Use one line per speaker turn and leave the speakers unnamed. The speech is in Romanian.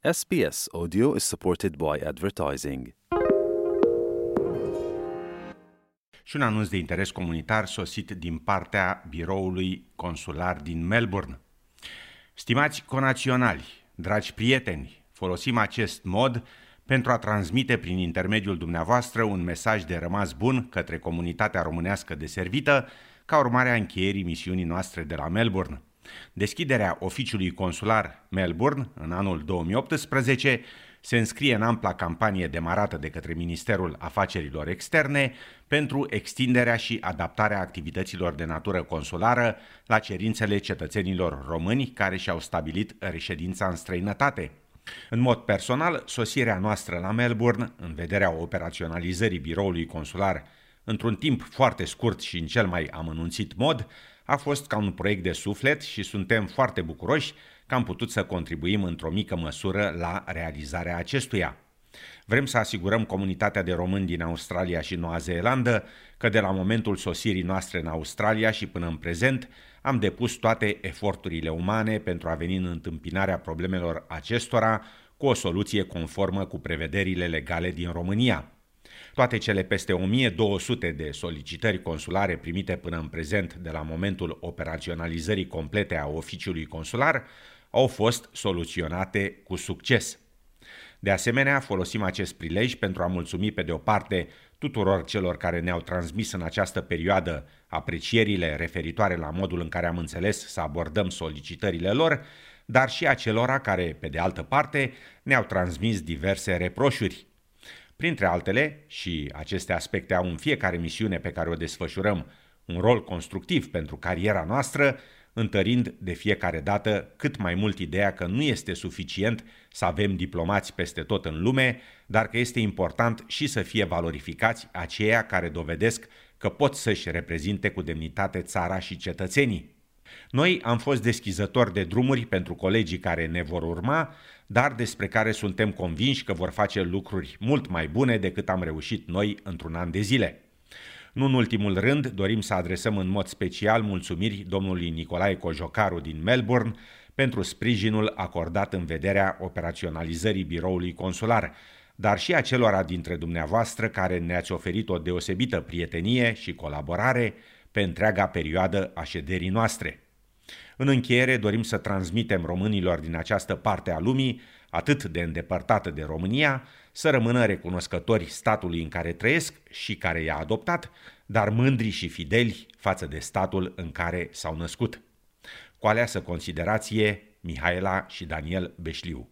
SBS Audio is supported by advertising.
Și un anunț de interes comunitar sosit din partea biroului consular din Melbourne. Stimați conaționali, dragi prieteni, folosim acest mod pentru a transmite prin intermediul dumneavoastră un mesaj de rămas bun către comunitatea românească deservită ca urmare a încheierii misiunii noastre de la Melbourne. Deschiderea oficiului consular Melbourne în anul 2018 se înscrie în ampla campanie demarată de către Ministerul Afacerilor Externe pentru extinderea și adaptarea activităților de natură consulară la cerințele cetățenilor români care și-au stabilit reședința în străinătate. În mod personal, sosirea noastră la Melbourne, în vederea operaționalizării biroului consular într-un timp foarte scurt și în cel mai amănunțit mod, a fost ca un proiect de suflet și suntem foarte bucuroși că am putut să contribuim într-o mică măsură la realizarea acestuia. Vrem să asigurăm comunitatea de români din Australia și Noua Zeelandă că de la momentul sosirii noastre în Australia și până în prezent am depus toate eforturile umane pentru a veni în întâmpinarea problemelor acestora cu o soluție conformă cu prevederile legale din România. Toate cele peste 1200 de solicitări consulare primite până în prezent de la momentul operaționalizării complete a oficiului consular au fost soluționate cu succes. De asemenea, folosim acest prilej pentru a mulțumi pe de o parte tuturor celor care ne-au transmis în această perioadă aprecierile referitoare la modul în care am înțeles să abordăm solicitările lor, dar și acelora care, pe de altă parte, ne-au transmis diverse reproșuri. Printre altele, și aceste aspecte au în fiecare misiune pe care o desfășurăm un rol constructiv pentru cariera noastră, întărind de fiecare dată cât mai mult ideea că nu este suficient să avem diplomați peste tot în lume, dar că este important și să fie valorificați aceia care dovedesc că pot să-și reprezinte cu demnitate țara și cetățenii. Noi am fost deschizători de drumuri pentru colegii care ne vor urma, dar despre care suntem convinși că vor face lucruri mult mai bune decât am reușit noi într-un an de zile. Nu în ultimul rând, dorim să adresăm în mod special mulțumiri domnului Nicolae Cojocaru din Melbourne pentru sprijinul acordat în vederea operaționalizării biroului consular, dar și acelora dintre dumneavoastră care ne-ați oferit o deosebită prietenie și colaborare pe întreaga perioadă a șederii noastre. În încheiere, dorim să transmitem românilor din această parte a lumii, atât de îndepărtată de România, să rămână recunoscători statului în care trăiesc și care i-a adoptat, dar mândri și fideli față de statul în care s-au născut. Cu aleasă considerație, Mihaela și Daniel Beșliu.